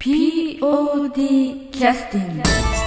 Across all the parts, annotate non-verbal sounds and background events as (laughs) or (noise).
POD キャスティング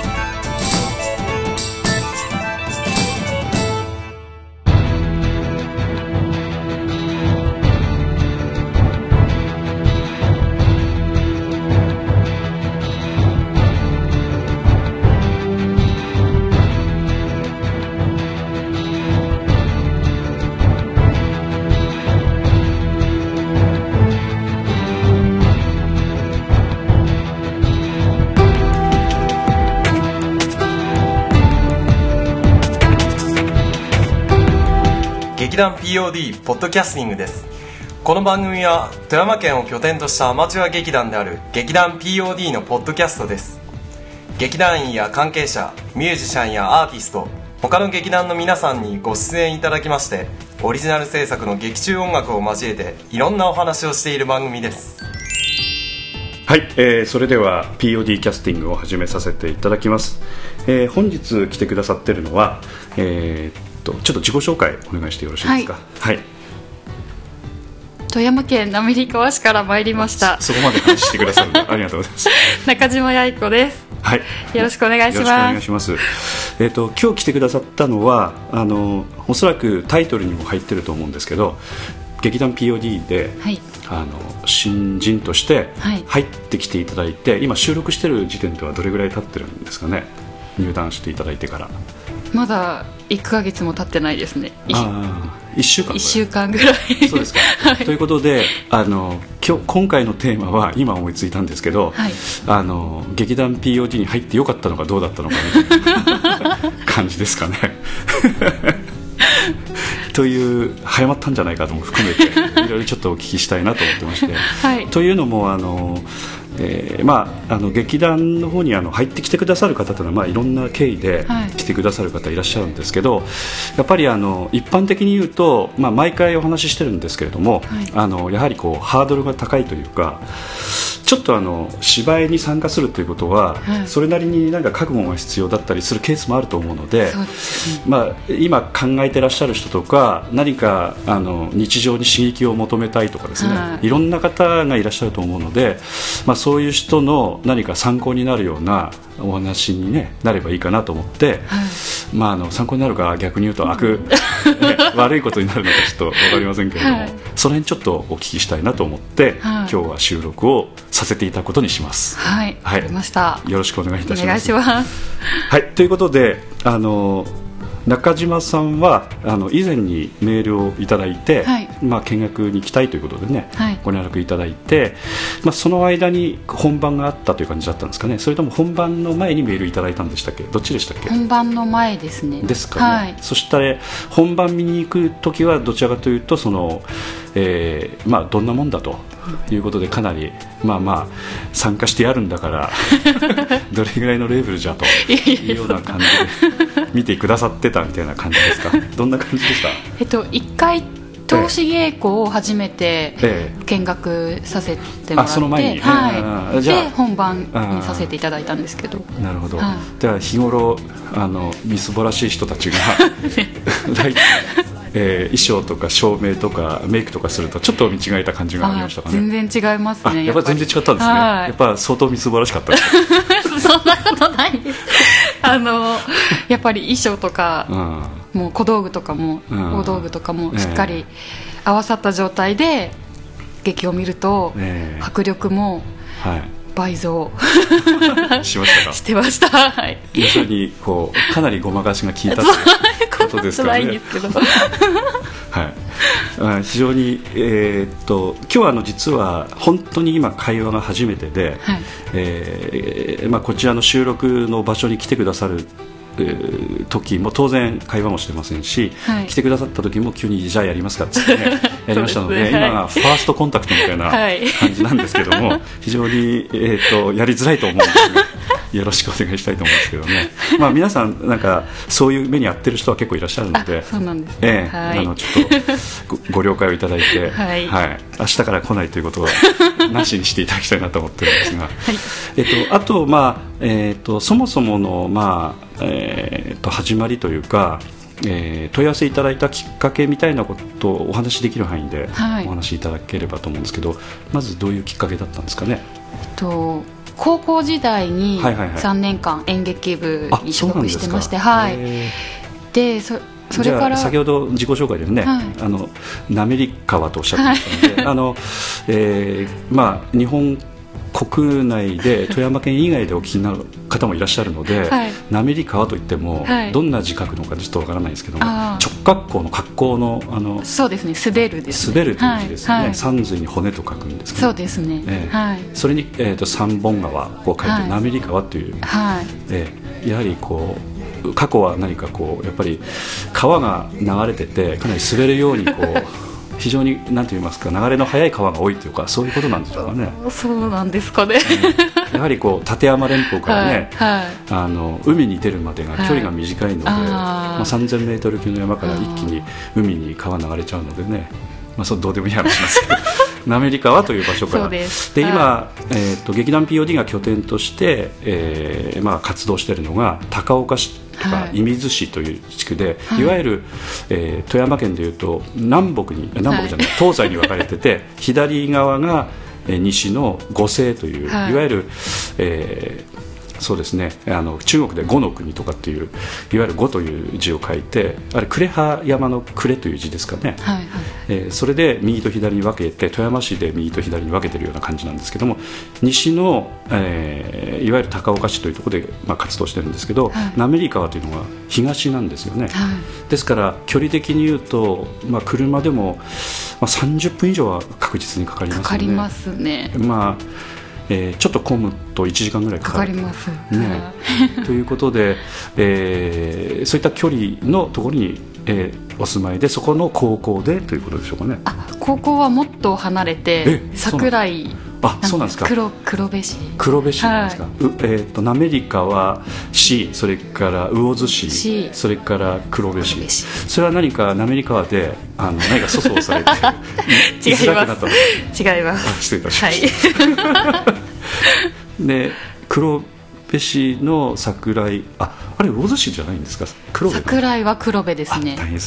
劇団 POD ポッドキャスティングです。この番組は富山県を拠点としたアマチュア劇団である劇団 POD のポッドキャストです。劇団員や関係者ミュージシャンやアーティスト他の劇団の皆さんにご出演いただきましてオリジナル制作の劇中音楽を交えていろんなお話をしている番組です。はい、えーそれでは POD キャスティングを始めさせていただきます、えー本日来てくださってるのは、えーとちょっと自己紹介お願いしてよろしいですか？はい、富山県滑川市から参りました。そこまで話してくださるありがとうございます。(laughs) 中島八重子です。はい。よろしくお願いします。よろしくお願いします。えーっと今日来てくださったのはあのおそらくタイトルにも入ってると思うんですけど劇団 POD で、はい。あの新人としてはい。入ってきていただいて、今収録してる時点ではどれぐらい経ってるんですかね？入団していただいてから。まだ1ヶ月も経ってないですね。あ1週間1週間ぐらい。そうですか、(laughs) はい。ということであの今日今回のテーマは今思いついたんですけど、はい。あの劇団 POD に入ってよかったのかどうだったのかみたいな (laughs) 感じですかね。(laughs) という早まったんじゃないかとも含めていろいろちょっとお聞きしたいなと思ってまして、はい。というのもあの、えーまあ、あの劇団の方にあの入ってきてくださる方というのは、まあ、いろんな経緯ではい。来てくださる方いらっしゃるんですけどやっぱりあの一般的に言うと、まあ、毎回お話ししてるんですけれども、はい。あのやはりこうハードルが高いというかちょっとあの芝居に参加するということは、はい。それなりになんか覚悟が必要だったりするケースもあると思うので。ね。まあ、今考えてらっしゃる人とか何かあの日常に刺激を求めたいとかですね、はい。い、ろんな方がいらっしゃると思うので、まあ、そういう人の何か参考になるようなお話に、ね、なればいいかなと思って、はい。まあ、あの参考になるか逆に言うと悪、(laughs) ね、悪いことになるのかちょっと分かりませんけれども、はい。その辺ちょっとお聞きしたいなと思って、はい。今日は収録をさせていただくことにします。はい。はいました。よろしくお願いいたします。お願いします。はい、ということであの中島さんはあの以前にメールをいただいて、はい。まあ、見学に行きたいということでね、はい。ご連絡いただいて、まあ、その間に本番があったという感じだったんですかね。それとも本番の前にメールいただいたんでしたっけ？どっちでしたっけ？本番の前ですね。ですかね、はい。そして本番見に行く時はどちらかというとその、えーまあ、どんなもんだということでかなり、まあまあ、参加してやるんだから (laughs) どれぐらいのレベルじゃというような感じで見てくださってたみたいな感じですか？どんな感じでした？えっと1回投資稽古を初めてええ。見学させてもらって、あその前に？はい、本番にさせていただいたんですけど。なるほど、はでは日頃あのみすぼらしい人たちが (laughs) (laughs) 大えー衣装とか照明とかメイクとかするとちょっと見違えた感じがありましたかね。全然違いますねあやっぱり。全然違ったんですね、はい。やっぱ相当みすぼらしかったです。(laughs) そんなことない。で (laughs) すあのやっぱり衣装とか、うん。もう小道具とかも、うん。大道具とかもしっかり合わさった状態で劇を見ると、ええ。迫力もは倍増。いしましたか？(laughs) してました。はい。要するにこうかなりごまかしが効いたということですかね。ないんですけど。(laughs) はい。あ非常に、えーっと今日はあの実は本当に今会話が初めてで、はい。えーまあ、こちらの収録の場所に来てくださるえー時も当然会話もしてませんし、はい。来てくださった時も急にじゃあやりますかって、ね、(laughs) やりましたのでね。今がファーストコンタクトみたいなはい。感じなんですけども、(laughs) 非常に、えー、とやりづらいと思うんですがよろしくお願いしたいと思うんですけどね、(laughs) まあ、皆さんなんかそういう目に遭ってる人は結構いらっしゃるのあでそうなんですね。ええはい。あのちょっとごご了解をいただいて、はい。明日から来ないということはなしにしていただきたいなと思ってるんですが、えっと、あと、まあえっと、そもそもの、まあえっと、始まりというか、えー問い合わせいただいたきっかけみたいなことをお話しできる範囲ではい。お話しいただければと思うんですけど、まずどういうきっかけだったんですかね？と高校時代にはいはいはい。3年間演劇部あに所属してまして、はい、へでそそれじゃあから先ほど自己紹介でね、はい。あの滑川とおっしゃってましたので、(laughs) あのえーまあ、日本国内で富山県以外でお聞きになる方もいらっしゃるので、はい。滑川といっても、はい。どんな字書くのかちょっとわからないですけども直角行の格好のあのそうですね。滑るですね。滑るという字ですよね、はい。はい。三髄に骨と書くんですけど。そうですね、ええ。はい。それに、えー、と三本川を書いて、はい。滑川というはい。ええやはりこう過去は何かこうやっぱり川が流れててかなり滑るようにこう (laughs) 非常に何と言いますか流れの速い川が多いというかそういうことなんでしょうかね。そうなんですかね。やはりこう立山連峰からね、はいはい。あの海に出るまでが距離が短いので、はいまあ、3000メートル級の山から一気に海に川流れちゃうのでね、まあ、それどうでもいい話ですけど滑川という場所から。です。今、はえー、と劇団 POD が拠点として、えーまあ、活動しているのが高岡市とかはい。射水市という地区で、はい。い、わゆる、えー富山県でいうと南北に南北じゃない、東西に分かれてて (laughs) 左側が、えー西の五西という、はい。い、わゆる、えーそうですね。あの中国で五の国とかっていういわゆる五という字を書いてあれ呉羽山の呉という字ですかね、はいはい。えーそれで右と左に分けて富山市で右と左に分けてるような感じなんですけども西の、えーいわゆる高岡市というところで、まあ、活動してるんですけど、はい。滑川というのは東なんですよね、はい。ですから距離的に言うと、まあ、車でも、まあ、30分以上は確実にかかりますよね。かかりますね。まあえーちょっと混むと1時間ぐらいかかかるかります。ね。(laughs) ということで、えーそういった距離のところに、えーお住まいでそこの高校でということでしょうかね。あ高校はもっと離れてえ桜井あそうなんですか。黒黒部市。黒部市なんですか、はうえー、と滑川市それから魚津市市。それから黒部市。それは何か滑川であの何か粗相されて (laughs) 違います。違います。あ失礼いたしはました、い。(laughs) で黒部市の桜井ああれ魚津市じゃないんですか？黒部桜井は黒部ですね。あ大変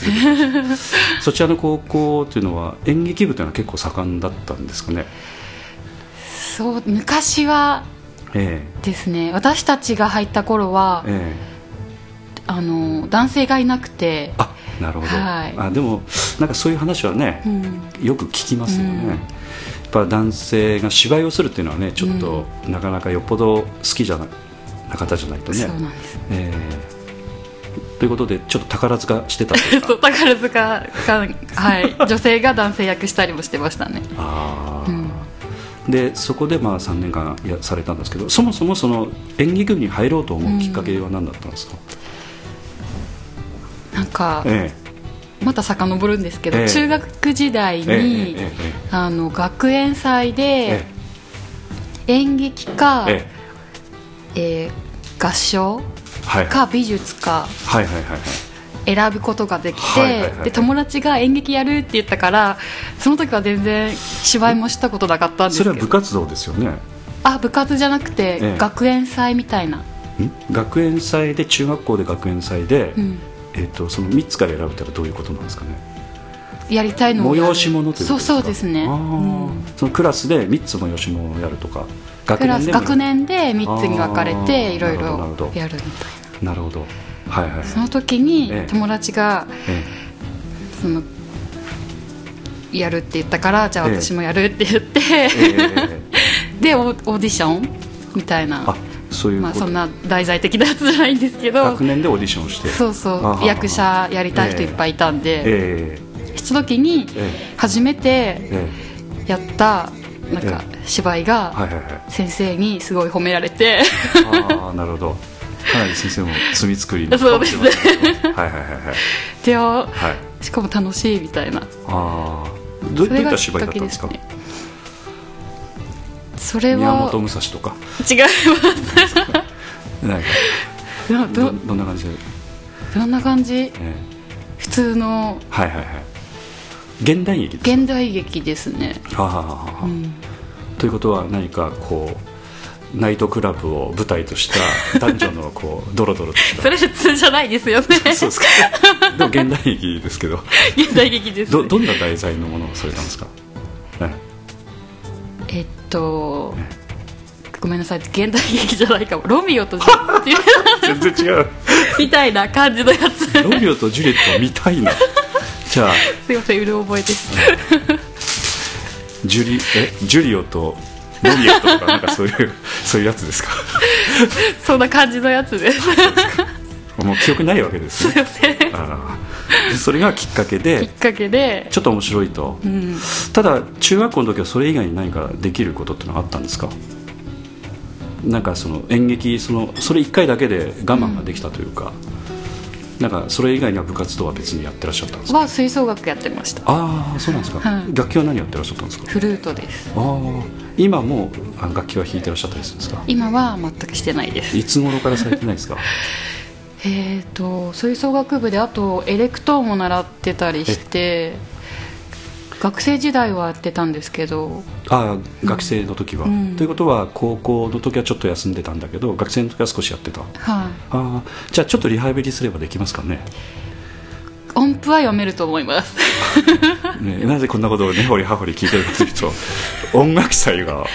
そちらの高校というのは演劇部というのは結構盛んだったんですかね？そう昔はえですね。私たちが入った頃はええ。えあの男性がいなくて。あなるほど、はい。あでもなんかそういう話はね、うん。よく聞きますよね、うん。やっぱ男性が芝居をするっていうのはねちょっと、なかなかよっぽど好きじゃなな方じゃないとね。そうなんです。えーということでちょっと宝塚してた (laughs) そう宝塚が、はい、女性が男性役したりもしてましたね。あー。うんでそこでまあ3年間やされたんですけどそもそもその演劇部に入ろうと思うきっかけは何だったんですか、なんかえまた遡るんですけど、ええ。中学時代に、ええええええ。あの学園祭えで演劇か、ええ。ー合唱か美術かはいはいはいはい選ぶことができて、はいはいはい。はいで友達が演劇やるって言ったからその時は全然芝居もしたことなかったんですそけど。れは部活動ですよね。あ部活じゃなくて、ええ。学園祭みたいな、ん？学園祭で中学校で学園祭で、うん、えー、とその3つから選べたらどういうことなんですかね。やりたいの催し物ということですか？そうそうですね、うん。そのクラスで3つ催し物をやるとか学クラス年でも学年で3つに分かれていろいろやるみたいな。なるほどはいはい。その時にええ。友達がえそのやるって言ったからじゃあええ私もやるって言って、ええ。えでオーディションみたいな。あそういうまあ、そんな題材的なやつじゃないんですけど。学年でオーディションをして。そうそう。役者やりたい人いっぱいいたんで、えその時にえ初めてええ。やったなんか芝居えが先生にすごい褒められて。ああなるほどかなり先生も罪作りのそうですね。はいはいはいはいであはい。しかも楽しいみたいな。ああどどういった芝居だったんですか？ねそれ宮は本武蔵とか。違います。なんかどどんな感じで、どんな感じ？え普通の。えはいはいはい。現代劇ですか？現代劇ですね、はあはあは。あうん、ということは何かこうナイトクラブを舞台とした男女のこう (laughs) ドロドロとした。それ普通じゃないですよね。そうですかでも現代劇ですけど。現代劇です、ね、どどんな題材のものをされたんですか、ええっとごめんなさい。現代劇じゃないかも。ロミオとジュリエット全然違う。(laughs) みたいな感じのやつ。すロミオとジュリエット見たいな。じゃあ。いませんうる覚えです。ジュリえジュリオとロミエとかなんかそういうそういうやつですか？そんな感じのやつです。もう記憶ないわけですね。すいません。きあそれがきっかけっでかけで。ちょっと面白いと、うん。ただ中学校の時はそれ以外に何かできることってのはあったんですか？なんかその演劇そのそれ1回だけで我慢ができたというか、なんかそれ以外には部活動は別にやってらっしゃったんですか？は吹奏楽やってました。ああそうなんですか、はい。楽器は何やってらっしゃったんですか？フルートです。ああ今もあの楽器は弾いてらっしゃったりするんですか？今は全くしてないです。いつ頃からされてないですか？(laughs) えー、と吹奏楽部であとエレクトーンも習ってたりして学生時代はやってたんですけど。ああ学生の時は、うん。ということは高校の時はちょっと休んでたんだけど学生の時は少しやってた。あはい。あじゃあちょっとリハビリすればできますかね。音符は読めると思います。ね、なぜこんなことを根掘り葉掘り聞いてるかというと (laughs) 音楽祭が、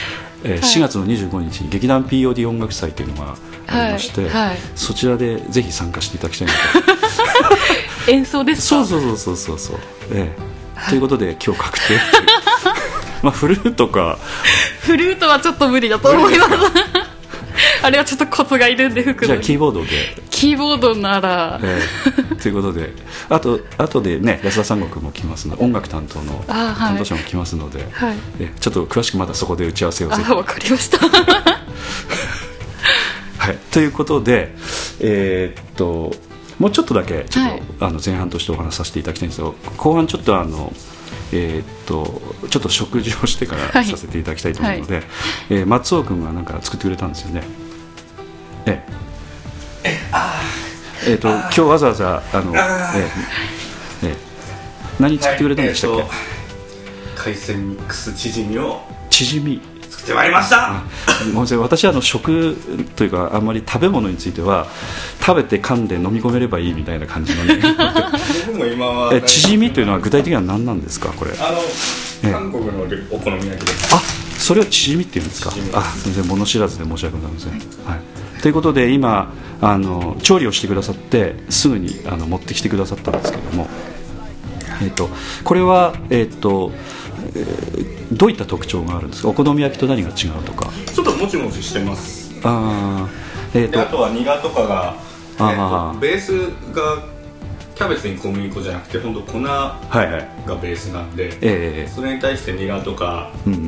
えー4月の25日に劇団 POD 音楽祭というのがありまして、はい。はい。そちらでぜひ参加していただきたいなと。(laughs) 演奏ですか？そうそうそうそうそう。そう、ええということで今日確定 (laughs) まあフルートか。フルートはちょっと無理だと思います。(laughs) あれはちょっとコツがいるんで吹くじゃあキーボードで、キーボードなら、ええ。ということで。あとあとでね安田三国も来ますので音楽担当の担当者も来ますので、はい。ええ。ちょっと詳しくまだそこで打ち合わせをあわかりました。(laughs) はい、ということで、えーっともうちょっとだけちょっと、はい。あの前半としてお話しさせていただきたいんですけど後半ちょっとあの、えーっとちょっと食事をしてからはい。させていただきたいと思うので、えー松尾君がなんか作ってくれたんですよね。ええ。えー。っと今日わざわざあの、ええええ何作ってくれたんでしたっけ、はいえーと海鮮ミックスチヂミを。チヂミ作ってまいりました。私はあの食というかあんまり食べ物については食べて噛んで飲み込めればいいみたいな感じのね。僕も今は (laughs) えチヂミというのは具体的には何なんですかこれ？あの、え韓国のお好み焼きです。あそれをチヂミっていうんですか？あすみません物知らずで申し訳ございません、はい、ということで今あの調理をしてくださってすぐにあの持ってきてくださったんですけども。えっとこれは、えっとえーどういった特徴があるんですか？お好み焼きと何が違うとか？ちょっともちもちしてます。あーえっ、とであとはニラとかが、えーとベースがキャベツに小麦粉じゃなくて本当粉がはいはい。ベースなんで、ええそれに対してニラとかうんうん。う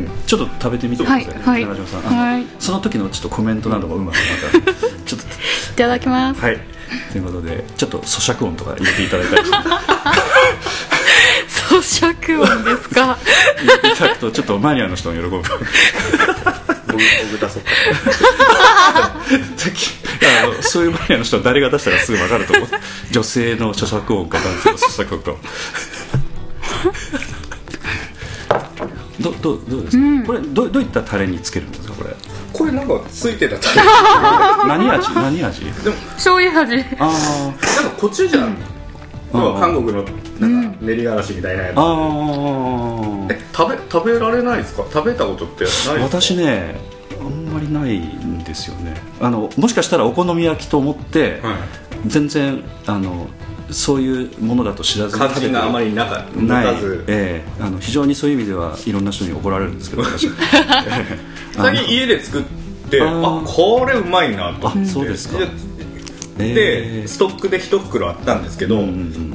ん。ちょっと食べてみてください、ね。はい中島さん。はい。その時のちょっとコメントなどもうまくまた。(laughs) ちょっと。いただきます。はい。ということでちょっと咀嚼音とか入れていただいたりして (laughs) 咀嚼音ですか？いただくとちょっとマニアの人も喜ぶ僕僕出そうかさっきいやあのそういうマニアの人は誰が出したらすぐ分かると思う女性の咀嚼音か男性の咀嚼音かどどどうですか、これどどういったタレにつけるんですかこれこれなんかついてたタレ何味何味でも醤油味あーなんかコチュジャン、要は韓国のなんか練りがらしみたいなやつ、あー。え食べ食べられないですか？食べたことってないですか？私ねあんまりないんですよね。あのもしかしたらお好み焼きと思って、はい。全然あのそういうものだと知らずに感じがあまりなか持ないええ。あの非常にそういう意味ではいろんな人に怒られるんですけど (laughs) 私。最近家で作ってあこれうまいなと。思ってあそうですかでストックで一袋あったんですけど、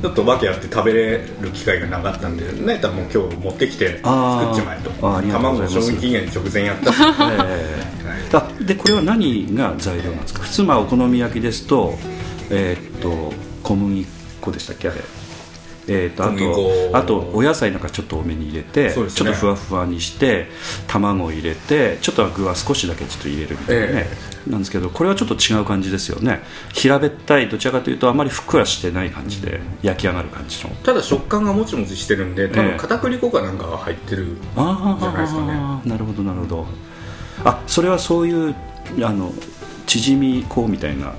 ちょっと訳あって食べれる機会がなかったんでね多分今日持ってきて作っちまえと。卵の賞味期限直前やったしええ。あでこれは何が材料なんですか？普通まあお好み焼きですとえーっと小麦粉でしたっけ？あれえーっとあとあとお野菜なんかちょっと多めに入れて、ね。ちょっとふわふわにして卵を入れてちょっと具は少しだけちょっと入れるみたいなね、えなんですけどこれはちょっと違う感じですよね。平べったいどちらかというとあまりふっくらしてない感じで焼き上がる感じの。ただ食感がもちもちしてるんで多ええ。分片栗粉かなんかが入ってるあじゃないですかね。あなるほどなるほど。あそれはそういうあの縮み粉みたいな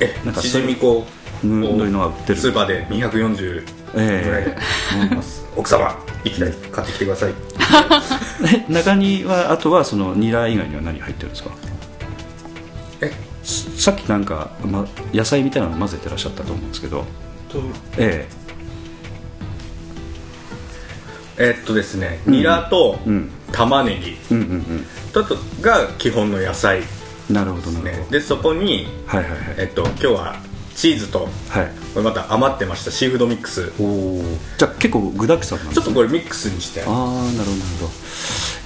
えなんか縮み粉をうんどういうのが売ってる。スーパーで240え思います、奥様一台買ってきてください。(laughs) え中にはあとはそのニラ以外には何入ってるんですか？え？すさっきなんか、ま、野菜みたいなの混ぜてらっしゃったと思うんですけど。とええ。っとですねニラと玉ねぎ。ととが基本の野菜なるほどなするほど、ねでそこにはいはいはい。えっと今日はチーズとはい。これまた余ってましたシーフードミックス。おおじゃあ結構具だくさんなんですね。ちょっとこれミックスにして。ああなるほどなるほど。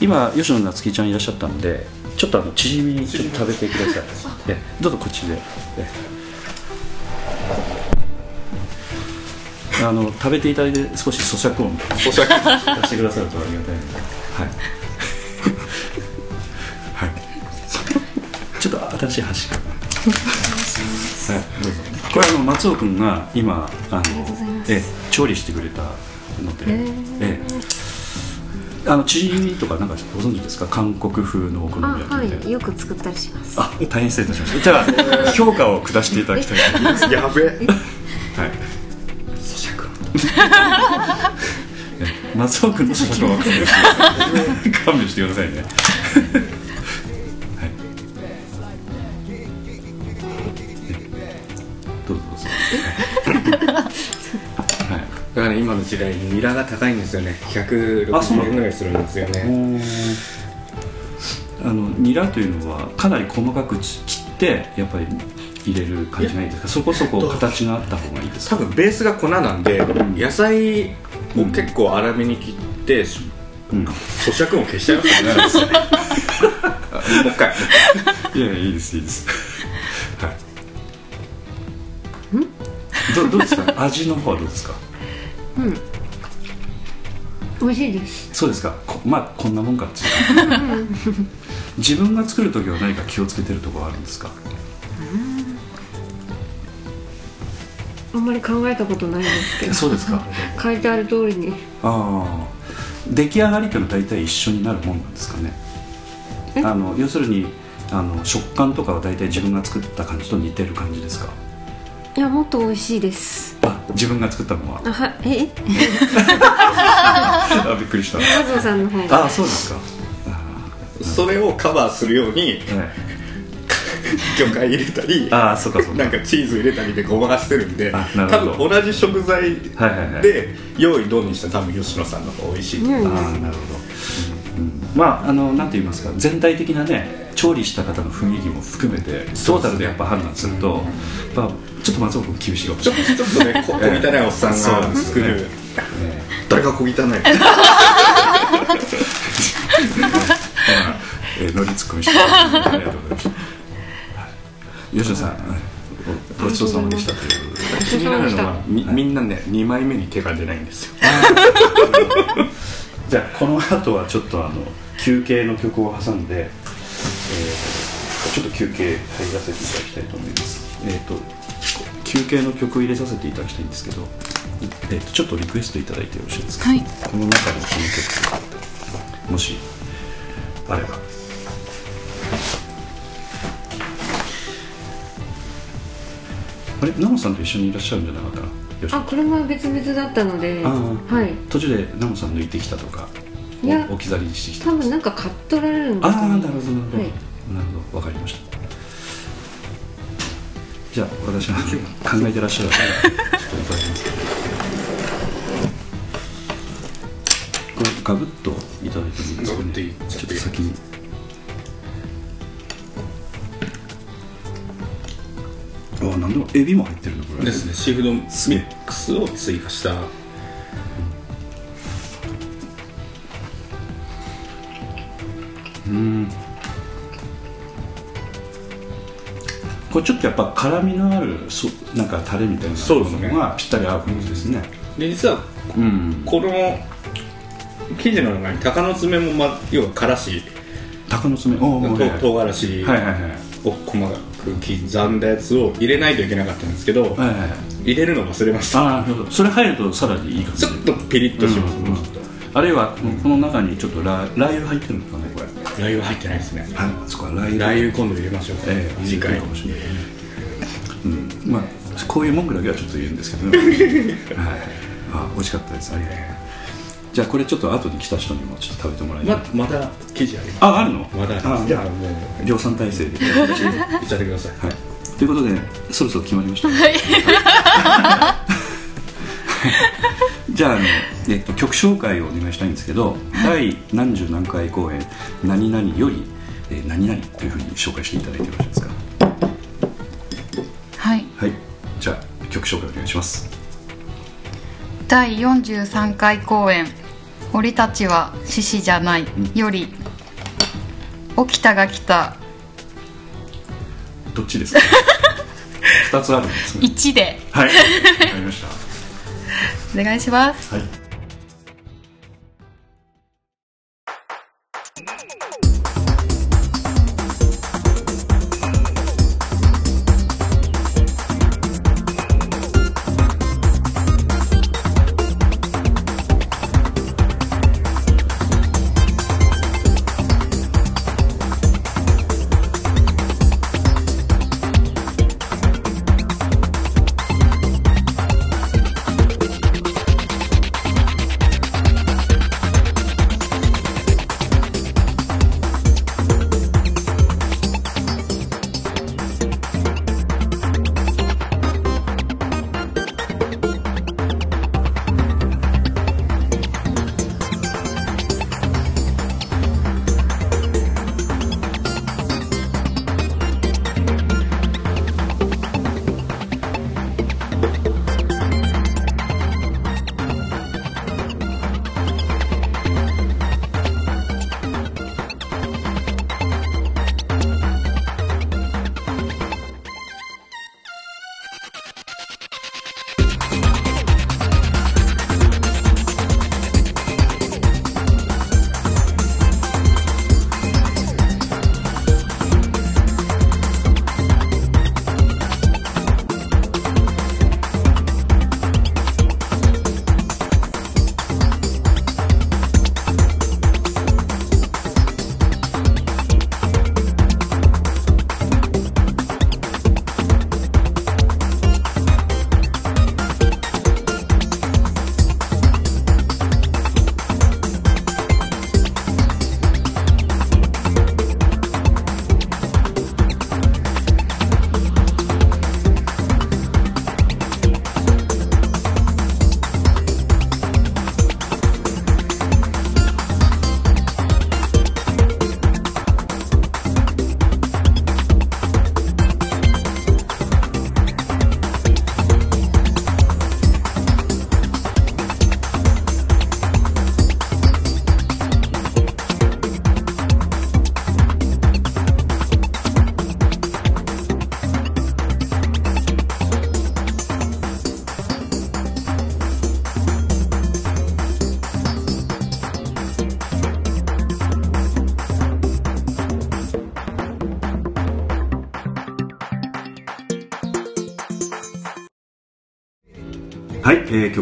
今吉野夏樹ちゃんいらっしゃったんでちょっとあのチヂミちょっと食べてください。(laughs) えどうぞこっちで。えあの食べていただいて少し咀嚼音咀嚼出してくださるとありがたいので。はい。(laughs) はい。ちょっと新しい箸かなはいどうぞこれあの松尾君が今あのええ調理してくれたのでええ。あのチヂミとかなんかご存知ですか？韓国風のお好みあ焼きみたいなはい。よく作ったりします。あ大変失礼いたしました。じゃあ評価を下していただきたいと思います。(laughs) やべえ。はい。咀嚼 (laughs) (laughs) 松尾君の社長は勘弁してくださいねだからね今の時代ニラが高いんですよね。あそうなの160円ぐらいするんですよね。あのニラというのはかなり細かく切ってやっぱり入れる感じがいいですか？そこそこ形があった方がいいですか？多分ベースが粉なんで野菜を結構粗めに切って、うん。咀嚼音消しちゃいますよね。(laughs) あもう一回。いやいいですいいですどどうですか？味の方はどうですか？美味しいです。そうですか？こまあこんなもんか自分が作る時は何か気をつけてるところはあるんですか？あんまり考えたことないんですけど。そうですか？書いてある通りに。ああ。出来上がりっていうのは大体一緒になるもんなんですかね？え？あの要するにあの食感とかは大体自分が作った感じと似てる感じですか？いやもっと美味しいです。あ自分が作ったのは。あはえ？(laughs) あびっくりした。松尾さんの方が。あそうですか。それをカバーするようにあ,、はい、(laughs) 魚介入れたりあそうかそうか。なんかチーズ入れたりでごまかしてるんであなる多ほど。分同じ食材はいはいはい。で用意ドンにしたら多分吉野さんの方が美味しい、う。ん。ああなるほど、うんまああのなんて言いますか全体的なね調理した方の雰囲気も含めてトータルでやっぱ判断すると、やっぱちょっと松尾君厳しいかもしちょれない。っとちょっとね (laughs) こ小汚いおっさんが作る。誰が小汚い。(laughs) えー、乗りツッコミしてありがとうございました、はい、吉野さんごごちそうさまでしたという。気になるのはみみんなね2枚目に手が出ないんですよじゃあこの後はちょっとあの休憩の曲を挟んで、えーちょっと休憩入らせていただきたいと思います。えっ、と休憩の曲を入れさせていただきたいんですけど、えーとちょっとリクエストいただいてよろしいですか、はい。この中でこの曲もしあれば。あれ？ナモさんと一緒にいらっしゃるんじゃなかった？かなあ車は別々だったのではい。途中でナモさん抜いてきたとかいやお置き去りにしてきた多分なんか買っ取られるんですああなるほどなるほど、はい。なるほどわかりました。じゃあ私が考えてらっしゃる間ちょっといただきますこれガブッといただいてもいいですかね？ちょっと先にああなんでもエビも入ってるのこれ。ですね。シーフードミックスを追加した。これちょっとやっぱ辛みのあるそなんかタレみたいなそうですねものがぴったり合う感じですね。で実はうんこの生地の中に鷹の爪も、ま、要はからし。鷹の爪。おおと唐辛子はいはいはい。を細かく刻んだやつを入れないといけなかったんですけど、入れるの忘れました。あそれ入るとさらにいい感じ。ちょっとピリッとします、うんもうちょっと。あるいはこの中にちょっとララー油入ってるのかねこれ。ラー油入ってないですね。はい。そこはラー油。ラー油今度入れましょう、ええ。次回。かもしれないねうん。まあこういう文句だけはちょっと言うんですけどね。(laughs) はい。はいあ美味しかったです。ありがとうじゃあこれちょっと後に来た人にもちょっと食べてもらいたい、ままだ生地あります。ああるの？まだあじゃあもう。量産体制で。(laughs) いっちゃってください。はい、ということでそろそろ決まりました、じゃああの、えっと、曲紹介をお願いしたいんですけど、第何十何回公演「何々より、えー何々」というふうに紹介していただいてよろしいですか？はい。はい。じゃあ曲紹介お願いします。第43回公演「俺たちは獅子じゃない」より「起きたが来た。どっちですか？(laughs) 二つあるんですね。1」で。はい。(laughs) わかりましお願いします。たはい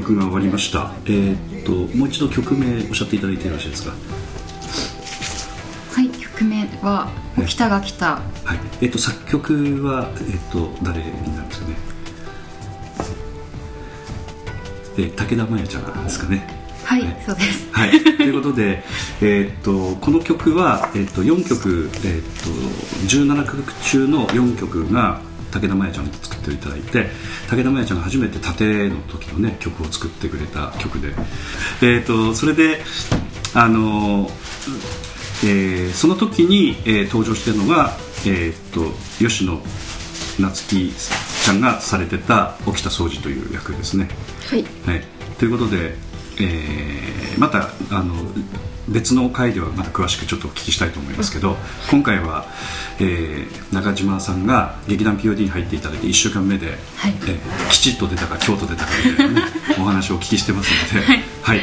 曲が終わりました。えーっともう一度曲名おっしゃっていただいてよろしいですか？はい曲名は「起きたが来た。はい。えーっと作曲はえーっと誰になるんですかね？えー武田真弥ちゃんですかね」はい、ね。そうです。はい、ということで、えーっとこの曲は、えーっと4曲、えーっと17曲中の4曲が武田真弥ちゃんに作っていただいて武田真弥ちゃんが初めて盾の時のね曲を作ってくれた曲で、えーっとそれであの、えーその時に、えー登場してるのが、えーっと吉野夏樹ちゃんがされてた沖田総司という役ですね。はい。はい、ということで、えーまたあの別の回ではまた詳しくちょっとお聞きしたいと思いますけど今回は、えー中島さんが劇団 POD に入っていただいて1週間目で、はい。えーきちっと出たか京都出たかみたいな、ね、お話をお聞きしてますので、はい。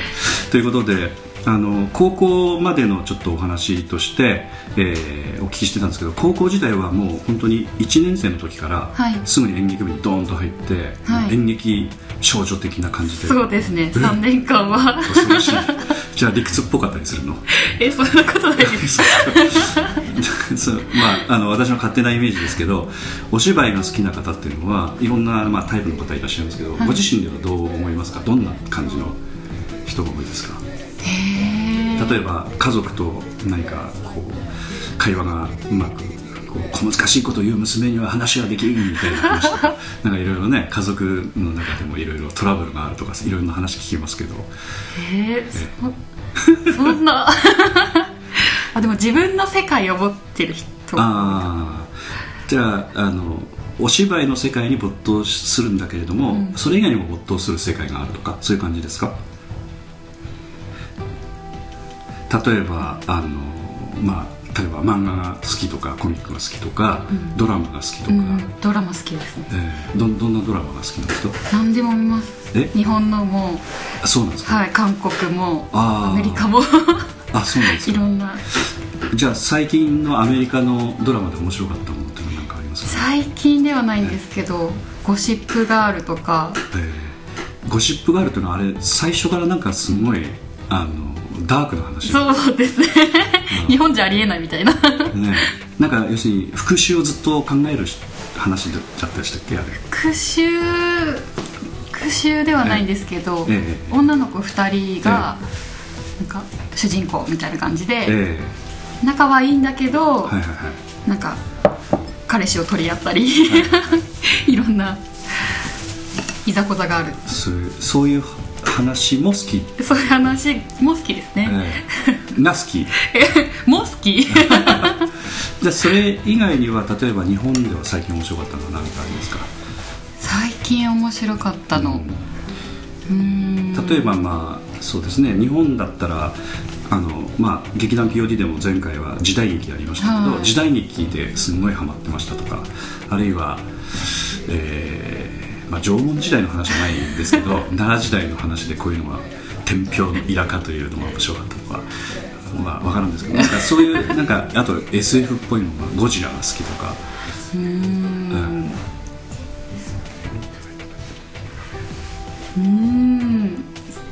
ということであの高校までのちょっとお話として、えーお聞きしてたんですけど高校時代はもう本当に1年生の時から、はい。すぐに演劇部にドーンと入って、はい。演劇少女的な感じで。そうですね。3年間はじゃあ理屈っぽかったりするの？(laughs) えそんなことないです。(laughs) (laughs) そう。まああの私の勝手なイメージですけどお芝居が好きな方っていうのはいろんな、まあ、タイプの方いらっしゃいますけど、はい。ご自身ではどう思いますか？どんな感じの人が多いですか？ー。例えば家族と何かこう会話がうまく小難しいことを言う娘には話ができんみたいな話とか (laughs) なんかいろいろね家族の中でもいろいろトラブルがあるとかいろんな話聞きますけど。えー、そそんな。(laughs) あでも自分の世界を持ってる人。ああじゃああのお芝居の世界に没頭するんだけれども、うん。それ以外にも没頭する世界があるとかそういう感じですか？例えばあのまあ例えば漫画が好きとかコミックが好きとか、ドラマが好きとか、うん。ドラマ好きですね。えーどどんなドラマが好きな人？何でも見ます。え？日本のもあそうなんですか、はい韓国もアメリカも。あそうなんですか？いろんな。じゃあ最近のアメリカのドラマで面白かったものっていうのは何かありますか、最近ではないんですけどゴシップガールとか。えーゴシップガールっていうのはあれ最初からなんかすごいあのダークな話。そうですね。日本じゃありえないみたいな。ね。なんか要するに復讐をずっと考えるし話だったでしたっけ？あれ。復讐復讐ではないんですけど、ええ。女の子2人が、なんか主人公みたいな感じで、え仲はいいんだけど、えはいはいはい。なんか彼氏を取り合ったり、い、(laughs) ろんないざこざがある。そういう話も好き、そういう話も好きですね、ええ。が好き？(laughs) も好き？(laughs) じゃあそれ以外には例えば日本では最近面白かったのは何かありますか？最近面白かったの。うーん。例えばまあそうですね。日本だったらあの、まあ、劇団 POD でも前回は時代劇やりましたけど、はい。時代劇ですごいハマってましたとかあるいは、えーまあ、縄文時代の話じゃないんですけど (laughs) 奈良時代の話でこういうのが天平のイラカというのが面白かったとか。まあ、分かるんですけどなんかそういうなんかあと SF っぽいのがゴジラが好きとか。うーん。うーん。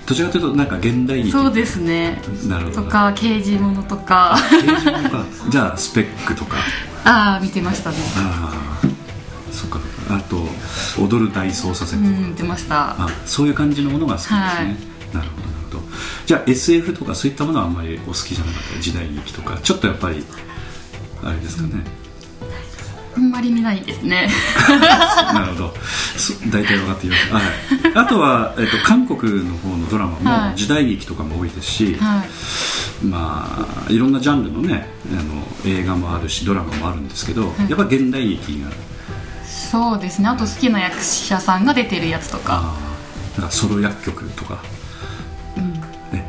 どちらかというとなんか現代劇。そうですね。なるほど。とか刑事ものとか。刑事物か。じゃあスペックとか。(laughs) ああ見てましたね。ああそっか。あと「踊る大捜査線」とか、うん見てました。あそういう感じのものが好きですね、はい。なるほどなるほど。じゃあ SF とかそういったものはあんまりお好きじゃなかった？時代劇とか。ちょっとやっぱりあれですかね、あんまり見ないですね。(laughs) なるほど。そ大体分かっています、はい、あとは、えっと、韓国の方のドラマはい。も時代劇とかも多いですし、はい。まあいろんなジャンルのねあの映画もあるしドラマもあるんですけど、やっぱ現代劇がそうですね。あと好きな役者さんが出てるやつとか。だからソロ薬局とか、ね、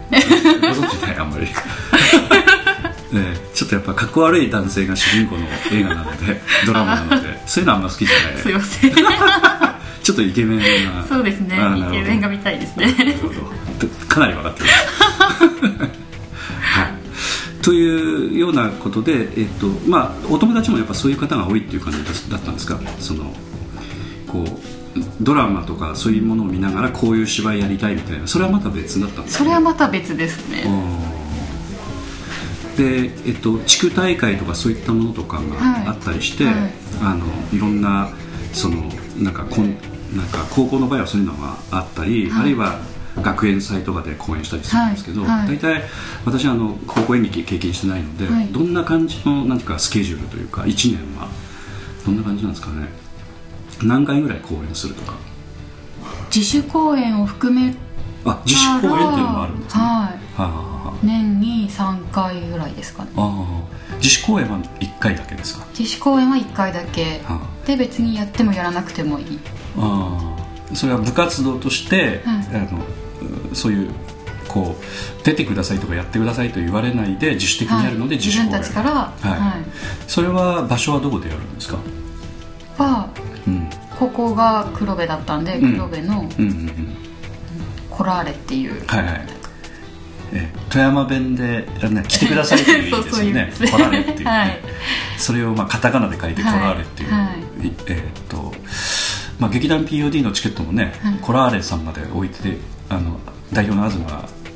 ご存知ないあんまり、(laughs) ね、ちょっとやっぱかっこ悪い男性が主人公の映画なので (laughs) ドラマなのでそういうのあんま好きじゃない。すいません。(laughs) ちょっとイケメンな。そうですね。イケメンが見たいですね。かなり分かってます、はい、というようなことで、えっとまあ、お友達もやっぱそういう方が多いっていう感じだったんですか？そのこうドラマとかそういうものを見ながらこういう芝居やりたいみたいな。それはまた別だったんですそれはまた別ですね。で、えっと、地区大会とかそういったものとかはい。があったりして、はい。あのいろんなそのなんかこんなんか高校の場合はそういうのがあったり、はい。あるいは学園祭とかで講演したりするんですけど、はいはい。大体私はあの高校演劇経験してないので、はい。どんな感じのなんていうかスケジュールというか1年はどんな感じなんですかね。何回ぐらい公演するとか。自主公演を含めあ自主公演っていうのもあるんですね。はい。年に3回ぐらいですかね。ああ自主公演は1回だけですか？自主公演は1回だけ。はで別にやってもやらなくてもいい。ああ。それは部活動として、はい。あのうそういうこう出てくださいとかやってくださいと言われないで自主的にやるのではい自主公演、自分たちからはい。はい。それは場所はどこでやるんですか？はうんここが黒部だったんでうん。黒部のうんうんうん。コラーレっていうはいはい。ええ富山弁でね来てくださいっていう意味ですよね。コラーレっていうね、(laughs) はい。それをまあカタカナで書いてコはいラーレっていう、はいい。えーっとまあ、劇団 POD のチケットもね、はい。コラーレさんまで置いててあの代表の東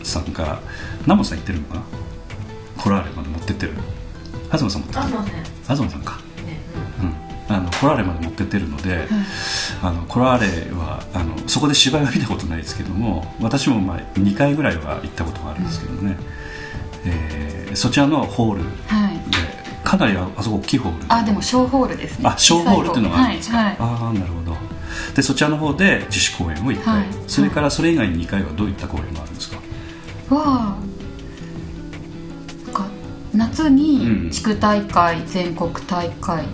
さんがナモさん行ってるのかな？コラーレまで持ってってる東さん持ってってる。東さん。か、うん、あのコラーレまで持ってってるので、あのコラーレはあのそこで芝居は見たことないですけども私もまあ2回ぐらいは行ったことがあるんですけどね、えーそちらのホールではい。かなりああそこ大きいホールあでも小ホールですね。あ小ホールっていうのがあるんですか、はい、はい。ああなるほどでそちらの方で自主公演を1回、はい。それからそれ以外に2回はどういった公演があるんですか、はなんか夏うん。に地区大会、全国大会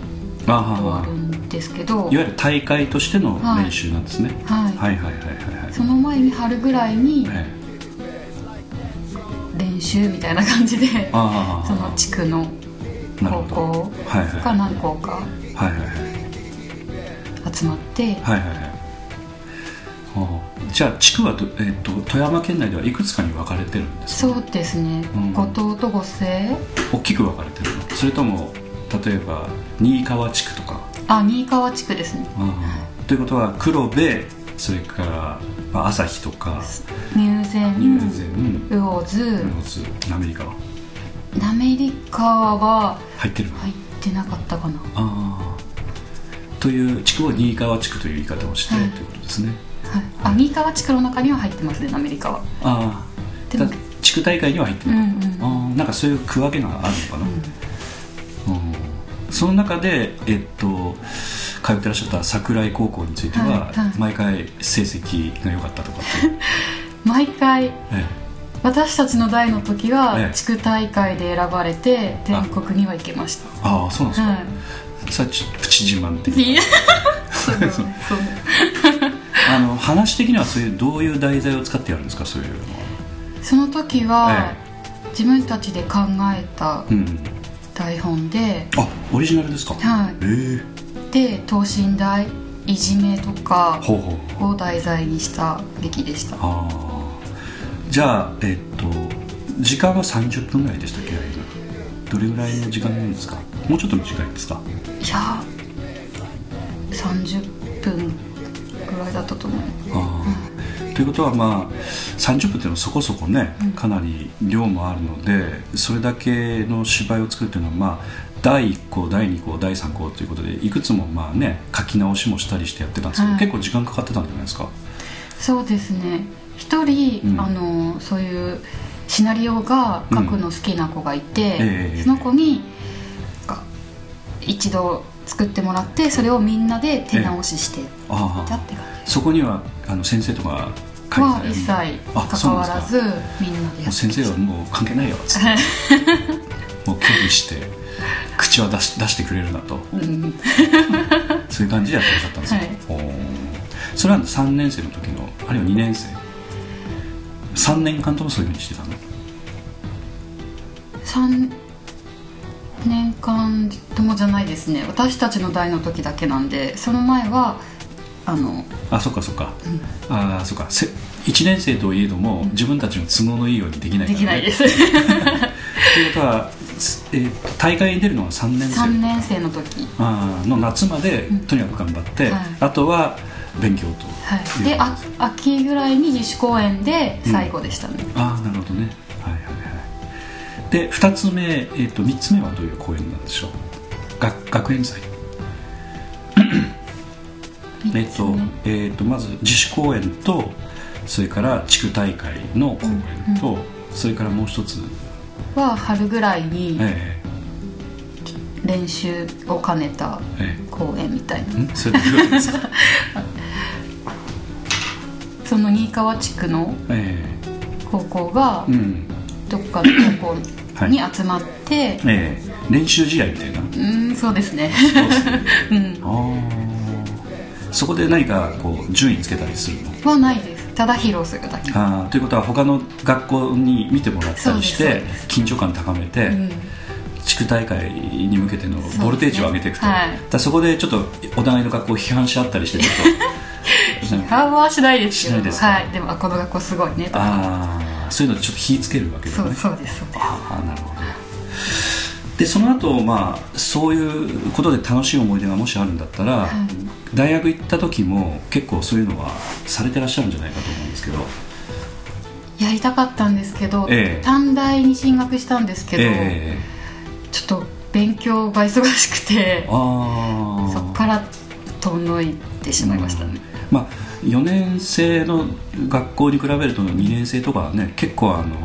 とあるんですけど、いわゆる大会としての練習なんですね、はい。はいはいはいはいはい。その前に春ぐらいにえ練習みたいな感じでその地区の高校が何校か。はいはいはい集まって、はいはいはい。ああ。じゃあ地区はど、えー、と富山県内ではいくつかに分かれてるんですか？そうですね、うん。後藤と五世大きく分かれてるの？それとも例えば新川地区とか？あ新川地区ですね。ということは黒部それから、まあ、朝日とか？入善入善。魚津。ローズアメリカ。は滑川は入ってるの？入ってなかったかな。ああという地区を新川地区という言い方をして、はい。ということですね。はい、あ新川地区の中には入ってますね滑川ああ。でもだ地区大会には入ってる、うんうん。ああなんかそういう区分けがあるのかな、うんその中でえっと通ってらっしゃった桜井高校については、はい。はい。毎回成績が良かったとかって、(laughs) 毎回。え私たちの代の時はえ。え地区大会で選ばれて全国には行けましえああそうなんですか、たはさあちプチ自慢的いいやそうだ。ねそうあの話的にはそういうどういう題材を使ってやるんですか？そういうのは。その時はえ自分たちで考えたうん台本であオリジナルですか？はええ。いで等身大いじめとかを題材にした劇でした。ああじゃあえっと時間は30分ぐらいでしたっけ？どれぐらいの時間なんですか？もうちょっと短いですか？いや30分ぐらいだったと思う。ああ。ということはまあ30分っていうのはそこそこねかなり量もあるのでそれだけの芝居を作るっていうのはまあ第1項第2項第3項ということでいくつもまあね書き直しもしたりしてやってたんですけど、はい。結構時間かかってたんじゃないですか？そうですね。一人、うん。あのそういうシナリオが書くの好きな子がいて、ええその子に一度作ってもらってそれをみんなで手直ししてたって感そこにはあの先生とかじは一切関わらずみんなでやって先生はもう関係ないよ。っつってもう拒否して口は出し出してくれるなと。うんそういう感じでやってらっしゃったんですよ、(laughs) はい。それは3年生の時のあるいは2年生3年間ともそういうふうにしてたの？3年間ともじゃないですね。私たちの代の時だけなんでその前はあのあそっかそっか、ああそっか。せ1年生といえども、自分たちの都合のいいようにできないから、ね、できないです。(laughs) ということは、すえー大会に出るのは3年生？3年生の時。の夏までとにかく頑張って、はい。あとは勉強とはい。であ秋ぐらいに自主公演で最後でしたね、ああなるほどね。はいはいはい。で2つ目、えー、と3つ目はどういう公演なんでしょう？学学園祭。えっ、と,、えー、とまず自主公演とそれから地区大会の公演と、それからもう一つ、は春ぐらいにえ練習を兼ねたええ。公演みたいな。えん？それどういうことですか？(laughs) その新川地区のえ高校がどっかの高校 (coughs) に集まって、ええ。練習試合みたいな？うーんそうですね。(laughs) うん。ああそこで何かこう順位つけたりするの？はないです。ただ披露するだけ。あー。ということは他の学校に見てもらったりして緊張感高めて、うん地区大会に向けてのボルテージを上げていくとそ,、はいそこでちょっとお互いの学校を批判し合ったりしてちょっと批判はしないですけど。しないですか？はい。でもあこの学校すごいねとか。そういうのでちょっと火つけるわけですそうね。そうですそうです。ああなるほど。でその後まあそういうことで楽しい思い出がもしあるんだったら、大学行った時も結構そういうのはされてらっしゃるんじゃないかと思うんですけど。やりたかったんですけど、ええ。短大に進学したんですけど、えちょっと勉強が忙しくてそこから遠のいてしまいましたね、まあ、4年生の学校に比べると2年生とかはね結構あの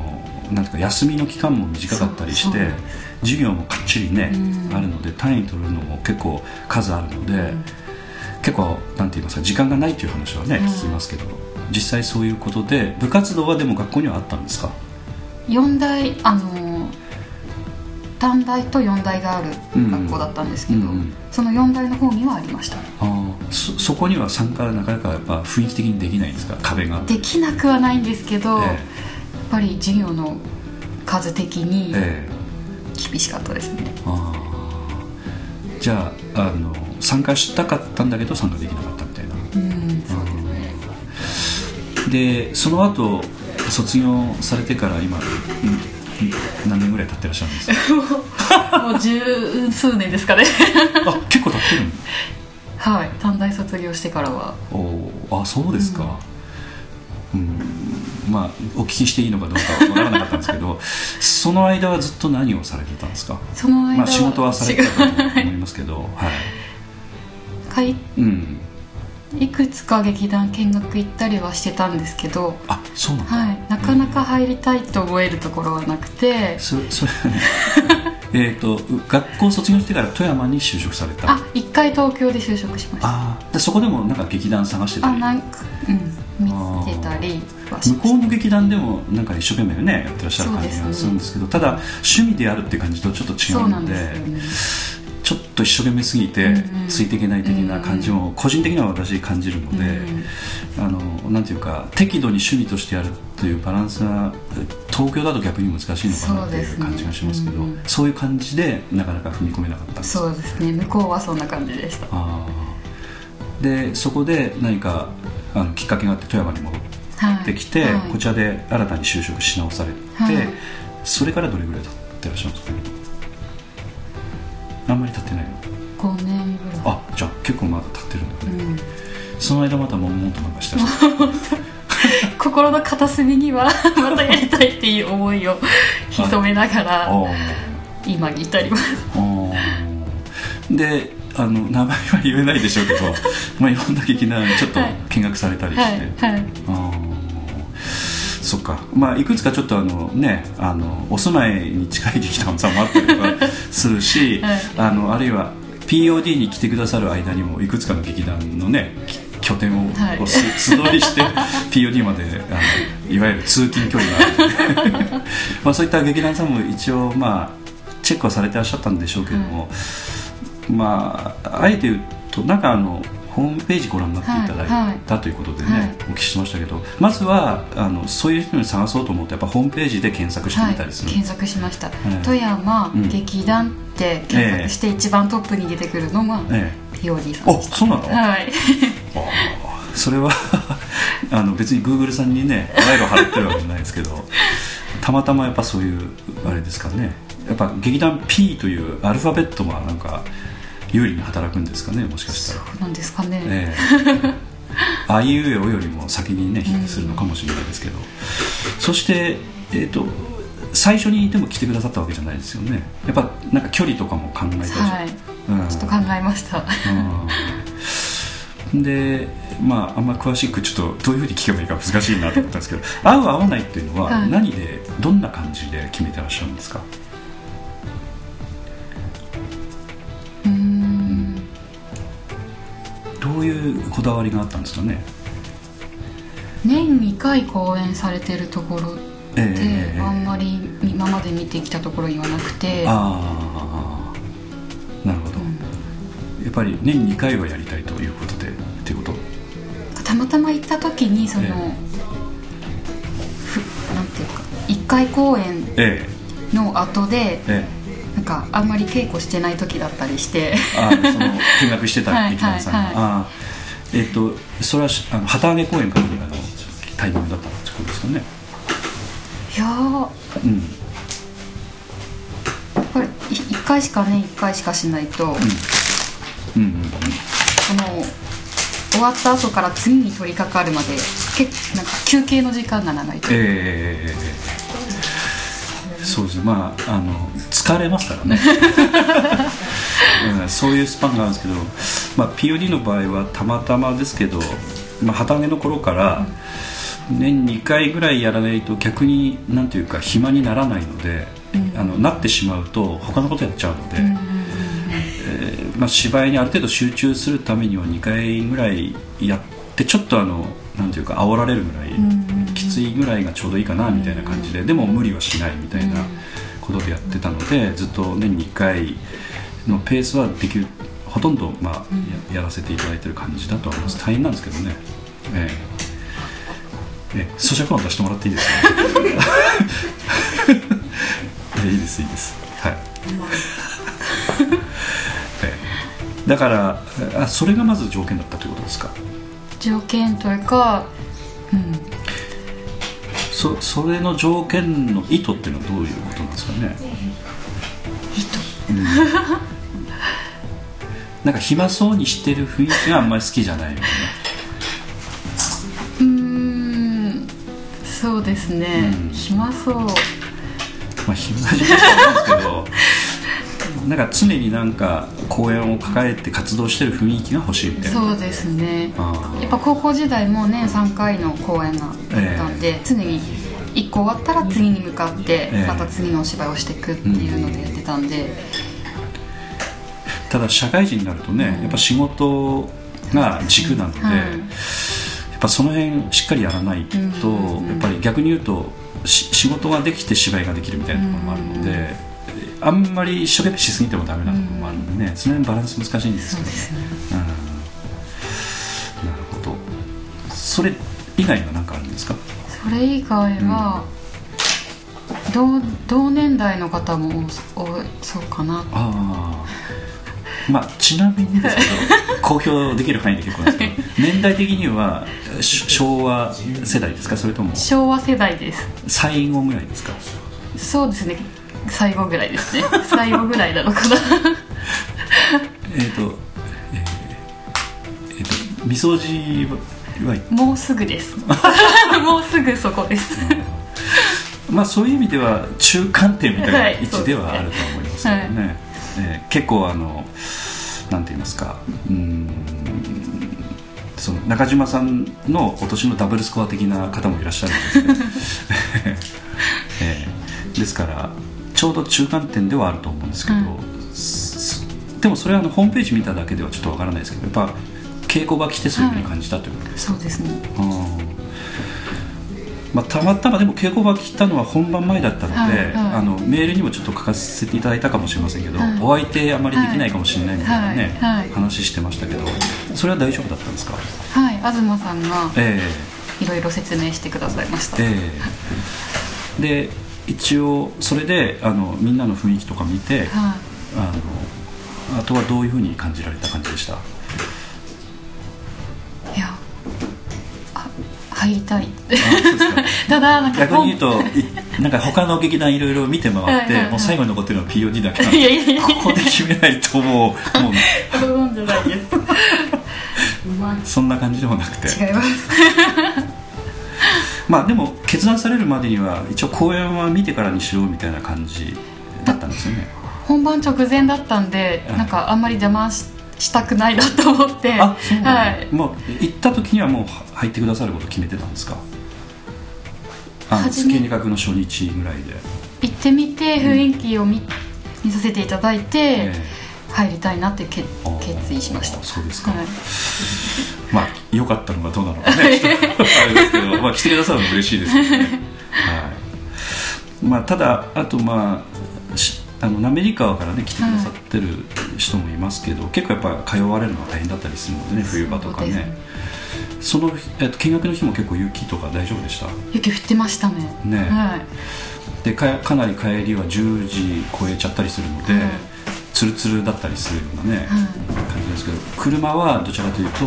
なんか休みの期間も短かったりして授業もかっちりね、うん。あるので単位取るのも結構数あるので、結構なんて言いますか時間がないという話はね、うん。聞きますけど実際そういうことで部活動はでも学校にはあったんですか？4大あの短大と4大がある学校だったんですけど、うんうんその4大の方にはありました。あーそそこには参加はなかなかやっぱ雰囲気的にできないんですか？壁が。できなくはないんですけど、えやっぱり授業の数的にええ。厳しかったですね、あー。じゃああの参加したかったんだけど参加できなかったみたいな。うんそうですね。でその後卒業されてから今んん何年ぐらい経ってらっしゃるんですか？(laughs) もう十数年ですかね。あ結構経ってるの？はい短大卒業してからは。おーあそうですか、うんまあお聞きしていいのかどうかわからなかったんですけど (laughs) その間はずっと何をされてたんですか？その間は、まあ仕事はされてたと思いますけど (laughs) はい。かいうん。いくつか劇団見学行ったりはしてたんですけど、あそうなんだ、はい、なかなか入りたいと思えるところはなくて、そそれはね。(laughs) えっと学校卒業してから富山に就職された？あ一回東京で就職しました。あー。でそこでもなんか劇団探してたり？あなんかうん。見てたり向こうの劇団でもなんか一生懸命ねやってらっしゃる感じがするんですけどただ趣味でやるって感じとちょっと違たそううなんのでですよねちょっと一生懸命すぎてついていけない的な感じも個人的には私感じるので、あのなんていうか適度に趣味としてやるっていうバランスが東京だと逆に難しいのかなっていう感じがしますけどそういう感じでなかなか踏み込めなかった。そうですね。向こうはそんな感じでした。でそこで何かあのきっかけがあって富山に戻っはい。てきて、はい。こちらで新たに就職し直されて、はい。それからどれぐらい経ってらっしゃるんですかあんまり経ってないの？5年ぐらい。あじゃあ結構まだ経ってるんだね、うん。その間また悶々となんかしてらっし。(laughs) 心の片隅には (laughs) またやりたいっていう思いを潜めながらあ今に至ります。であの名前は言えないでしょうけど (laughs) まあいろんな劇団ちょっとはい。見学されたりして、はい。はい。あーそっか。まあいくつかちょっとあのねあのお住まいに近い劇団さんもあったりとかするし、(laughs) はい。あのあるいは POD に来てくださる間にもいくつかの劇団のねき拠点をはい。(laughs) 素通りして POD まであのいわゆる通勤距離がある。(laughs) まあそういった劇団さんも一応まあチェックはされてらっしゃったんでしょうけども、まああえて言うとなんかあのホームページご覧になっていただいた、はいはいということでね、はいお聞きしましたけどまずはあのそういう人に探そうと思ってやっぱホームページで検索してはいみたりする、検索しました、い富山うん。劇団って検索して一番トップに出てくるのがえ POD さえ、あんでしそうなの、たはい。それは (laughs) あの別に Google さんにね賄賂払ってるわけじゃないですけど (laughs) たまたまやっぱそういうあれですかね。やっぱ劇団 P というアルファベットがなんか有利に働くんですかねもしかしたら。そうなんですかね、ええ。(laughs) あいうえおよりも先にね引きするのかもしれないですけど、そして、えー、と最初にでも来てくださったわけじゃないですよね。やっぱなんか距離とかも考えたじゃん、はい。うんちょっと考えました。うん。でまああんま詳しくちょっとどういうふうに聞けばいいか難しいなと思ったんですけど (laughs) 合う合わないっていうのははい。何でどんな感じで決めてらっしゃるんですか、どういうこだわりがあったんですかね？年2回公演されてるところで、ええあんまり今まで見てきたところにはなくて。ああなるほど、やっぱり年2回はやりたいということでっていうこと？たまたま行った時にその、えふなんていうか1回公演え。の後でええなんかあんまり稽古してない時だったりして。えあその見学してたはい劇団さ。んが、はいはい。あえっ、とそれはしあの旗揚げ公演かどうかのタイミングだったってことですかね。いやーうんやっぱり1回しかね1回しかしないと、うん。うんうんその終わった後から次に取り掛かるまで結なんか休憩の時間が長いと、ええ。そうですね。まああの疲れますからね、(laughs) うんそういうスパンがあるんですけど、まあ、POD の場合はたまたまですけど、まあ、旗揚げの頃から、年2回ぐらいやらないと逆になんていうか暇にならないので、あのなってしまうと他のことやっちゃうので、えーまあ、芝居にある程度集中するためには2回ぐらいやってちょっとあのなんていうか煽られるぐらい、きついぐらいがちょうどいいかなみたいな感じで、でも無理はしないみたいなことでやってたのでずっと年に1回のペースはできるほとんど、まあややらせていただいてる感じだとは思います。大変なんですけどね。ええ。ええ。咀嚼音出してもらっていいですか？(laughs) えいいですいいです。はい。(laughs) ええ。だからあそれがまず条件だったということですか？条件というかうんそそれの条件の意図っていうのはどういうことなんですかね？意図なんか暇そうにしてる雰囲気があんまり好きじゃないみたいなうーん。そうですね、うん。暇そう。まあ暇じゃないですけど (laughs) なんか常になんか公演を抱えて活動してる雰囲気が欲しいみたいな。そうですね。あやっぱ高校時代も年3回の公演があったんで、常に1個終わったら次に向かってええ。また次のお芝居をしていくっていうのでやってたんで、ただ社会人になるとねやっぱ仕事が軸なので、はい。やっぱその辺しっかりやらないと、うんやっぱり逆に言うとし仕事ができて芝居ができるみたいなところもあるので、あんまり一生懸命しすぎてもダメなところもあるんでね、その辺バランス難しいんですけどね。ね。うん。なるほど。それ以外は何かあるんですか？それ以外は、同同年代の方も多多そうかな。ああ。まあちなみにですけど (laughs) 公表できる範囲で結構ですけど年代的にはし昭和世代ですか？それとも昭和世代です。最後ぐらいですか？そうですね最後ぐらいですね。最後ぐらいなのかな。えっ、とえーえーとみそじはもうすぐです。(laughs) もうすぐそこです。まあそういう意味では中間点みたいはない位置ではあると思いますけどね、はい。えー結構あのなんて言いますか。うーん。その中島さんのお年のダブルスコア的な方もいらっしゃるんですけど、(laughs) えー。ですからちょうど中間点ではあると思うんですけど、すでもそれはあのホームページ見ただけではちょっとわからないですけどやっぱ稽古場来てそういうふうに感じたということですそうですね。うん。まあ、たまたまでも稽古場来たのは本番前だったので、はいはい。あのメールにもちょっと書かせていただいたかもしれませんけど、はい。お相手あまりできないかもしれないみたいなね、はい。はい。話してましたけどそれは大丈夫だったんですか？はい。東さんがえいろいろ説明してくださいました、えええ。で一応それであのみんなの雰囲気とか見て、はい。あのあとはどういうふうに感じられた感じでした？いやあ入りたい。(laughs) ただなんか逆に言うといなんか他の劇団いろいろ見て回って、もう最後に残ってるのは POD だけなんでここで決めないともうもう。(laughs) (laughs) そんな感じでもなくて。違いますまあでも決断されるまでには一応公演は見てからにしようみたいな感じだったんですよね。本番直前だったんではいなんかあんまり邪魔ししたくないなと思って。あそうなんだ、はい。もう行った時にはもう入ってくださること決めてたんですか？あの計画の初日ぐらいで、行ってみて雰囲気を見,、見させていただいて、え入りたいなって決意しました。あそうですか。はい。(laughs) まあ良かったのかどうなのかね。(laughs) あれですけど、まあ、来てくださるのも嬉しいですけどね、(laughs) はい。まあ、ただあとまあしあの滑川からね来てくださってる人もいますけど、結構やっぱ通われるのは大変だったりするのでね冬場とかね。その、えっと、見学の日も結構雪とか大丈夫でした？雪降ってましたね。ね。はい。でかかなり帰りは10時超えちゃったりするので、はいツルツルだったりするようなね、はい。感じですけど車はどちらかというと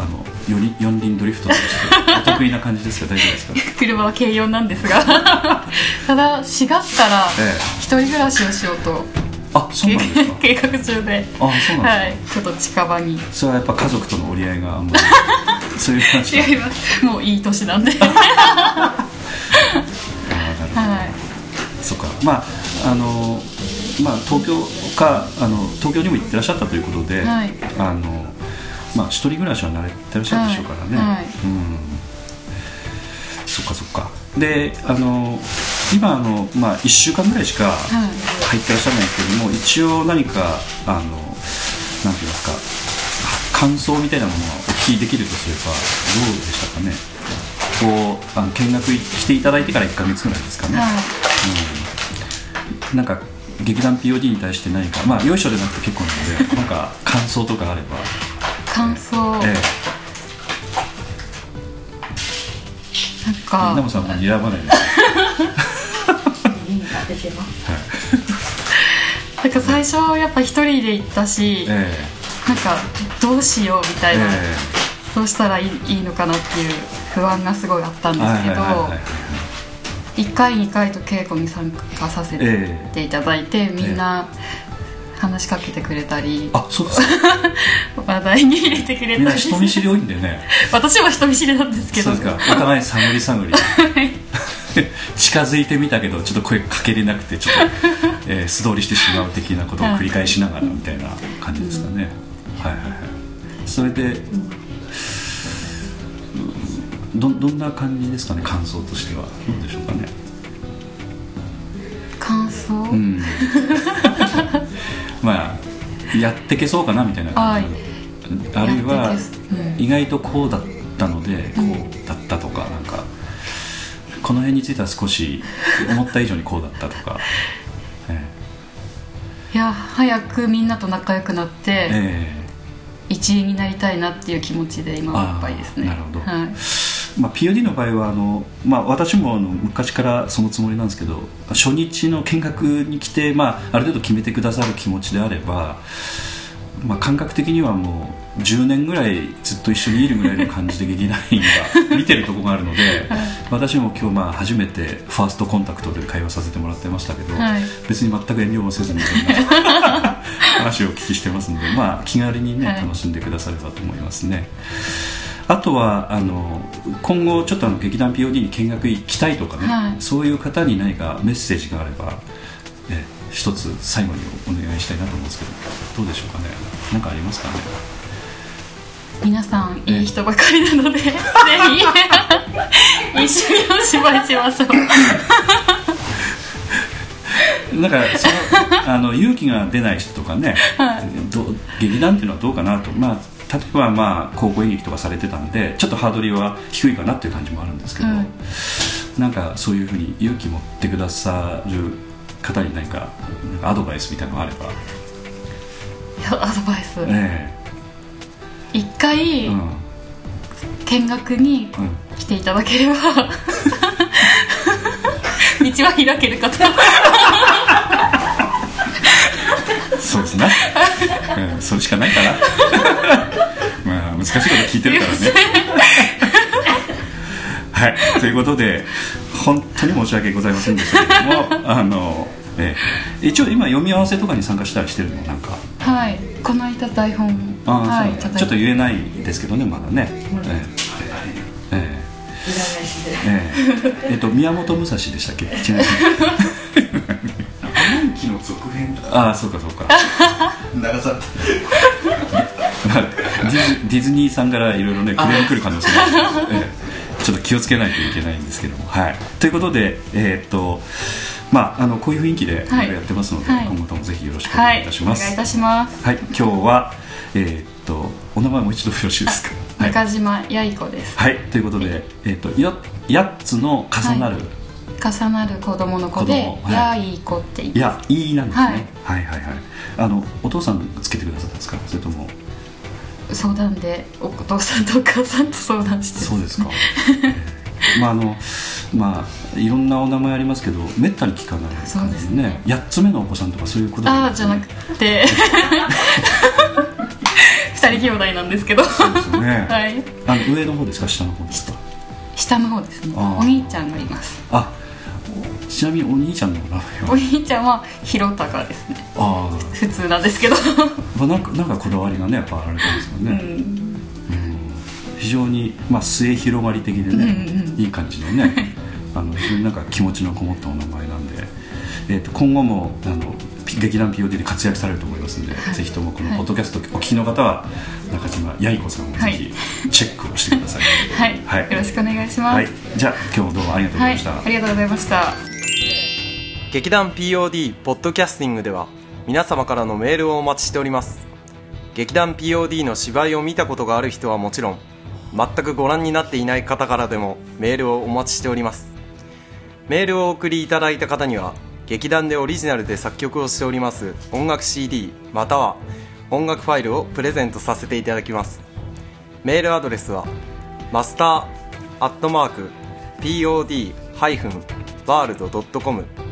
あの四輪四輪ドリフトとしてお得意な感じですか？大丈夫ですか？(laughs) 車は軽4なんですが。(laughs) ただ4月からええ。一人暮らしをしようとあそうなんですか？(laughs) 計画中で。あそうなんですか、はい。ちょっと近場に。それはやっぱ家族との折り合いがあんまりそういう話違います。もういい年なんで。あーなるほど。はい。そっか。まああのまあ東京かあの東京にも行ってらっしゃったということで、はい。あのまあ一人暮らしは慣れてらっしゃるでしょうからね、はい。はい。うん。そっかそっか。であの今あの、まあ、1週間ぐらいしか入ってらっしゃらないんですけども一応何かあのなんて言いますか感想みたいなものはお聞きできるとすればどうでしたかね？こうあの見学来ていただいてから1か月ぐらいですかね、はい。うん、なんか劇団 POD に対して何かまあよいしょでなくて結構なので (laughs) なんか感想とかあれば。感想、えなんえかナモさんも睨まないです。(laughs) なんか最初やっぱ一人で行ったし、えなんかどうしようみたえいな、えどうしたらいいのかなっていう不安がすごいあったんえですけど、はいはいはいはい1回2回と稽古に参加させえていただいて、みんな話しかけてくれたり、あそうですか。(laughs) 話題に入れてくれみんなたり人見知り多いんでね。(laughs) 私も人見知りなんですけど。そうですか。お互い探り探り。(laughs) 近づいてみたけどちょっと声かけれなくてちょっと、えー素通りしてしまう的なことを繰り返しながらみたいな感じですかね、はいはいはい。それで、うんどどんな感じですかね感想としては。どうでしょうかね。感想、うん。(laughs) まあやってけそうかなみたいな感じ。あるいはうん。意外とこうだったのでこうだったとかなんかこの辺については少し思った以上にこうだったとか、(laughs) えいや早くみんなと仲良くなっえて、え一員になりたいなっていう気持ちで今はいっぱいですね。なるほど。はい。えまあ、POD の場合はあの、まあ、私もあの昔からそのつもりなんですけど初日の見学に来て、まあ、ある程度決めてくださる気持ちであれば、まあ、感覚的にはもう10年ぐらいずっと一緒にいるぐらいの感じで劇団員が (laughs) 見てるところがあるので私も今日まあ初めてファーストコンタクトで会話させてもらってましたけど、はい。別に全く遠慮もせずに (laughs) そんな話をお聞きしてますので、まあ、気軽にね、はい。楽しんでくださればと思いますね。あとはあの今後ちょっとあの劇団 POD に見学行きたいとかね、はい。そういう方に何かメッセージがあれば、え一つ最後にお願いしたいなと思うんですけどどうでしょうかね？何かありますかね？皆さんいい人ばかりなのでぜひ。(laughs) 一緒にお芝居しましょう。なんかそのあの勇気が出ない人とかね、どう劇団っていうのはどうかなと、まあ、例えばまあ高校演劇とかされてたんでちょっとハードルは低いかなっていう感じもあるんですけど、はい。なんかそういうふうに勇気持ってくださる方に何かアドバイスみたいなのがあれば、いやアドバイス。え一回えうん。見学にうん来ていただければ (laughs) 道は開けるかとそうですね、うん、それしかないかな (laughs) まあ難しいこと聞いてるからね。はい。ということで本当に申し訳ございませんでしたけどもあの、ええ。一応今読み合わせとかに参加したりしてるのなんか？はい。この間台本ああ、はいちょっと言えないですけどねまだね、ええ。ええ。ええ。えっと宮本武蔵でしたっけ？(laughs) に暗記の続編ああそうかそうか。長さ。ま (laughs) あディズディズニーさんからいろいろねクレーム来る可能性があるので、ええ。ちょっと気をつけないといけないんですけども、はい、ということで、えーっとまあ、あのこういう雰囲気でやってますので、はい。今後ともぜひよろしくお願いはいいたします。お願いいたします。はい、今日は、えーっとお名前もう一度よろしいですか？はい、中島八重子です。はい、ということで、えーっとよ8つの重なる、重なる子供の子で子供はい。八重子って言いいやいいなんですね、はい。はい、はいはい。あのお父さんつけてくださったんですか？それとも。相談でお父さんとお母さんと相談して。そうですか。まああのまあいろんなお名前ありますけどめったに聞かないそうですね。ね8つ目のお子さんとかそういうことああじゃなくて。(laughs) 二人兄弟なんですけど。そうですよね、はい。あの上の方ですか？下の方ですか？下の方ですね。お兄ちゃんがいます。あちなみにお兄ちゃんの名前おは兄ちゃんは弘隆ですね。あ普通なんですけど。あ、(laughs) まあ、なんかなんかこだわりがねやっぱあられたんですようね、ん。非常に、まあ、末広がり的でね、うんうんいい感じのね (laughs) あの非常になんか気持ちのこもったお名前なんで、えー、と今後もあの劇団 POD で活躍されると思いますので、ぜひともこのポッドキャストお聞きの方は中島八重子さんをぜひチェックをしてください、はい、はい。よろしくお願いします、はい、じゃあ今日もどうもありがとうございました、はい、ありがとうございました劇団 POD ポッドキャスティングでは皆様からのメールをお待ちしております。劇団 POD の芝居を見たことがある人はもちろん全くご覧になっていない方からでもメールをお待ちしております。メールをお送りいただいた方には劇団でオリジナルで作曲をしております音楽 CD または音楽ファイルをプレゼントさせていただきます。メールアドレスはマスターアットマーク POD-world.com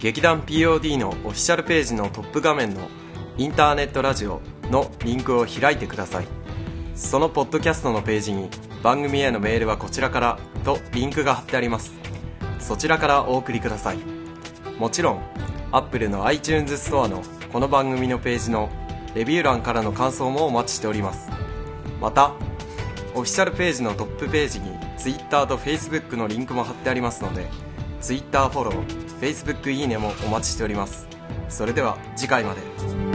劇団 POD のオフィシャルページのトップ画面のインターネットラジオのリンクを開いてください。そのポッドキャストのページに番組へのメールはこちらからとリンクが貼ってあります。そちらからお送りください。もちろん Apple の iTunes ストアのこの番組のページのレビュー欄からの感想もお待ちしております。またオフィシャルページのトップページに Twitter と Facebook のリンクも貼ってありますので Twitter フォロー Facebook いいねもお待ちしております。それでは次回まで。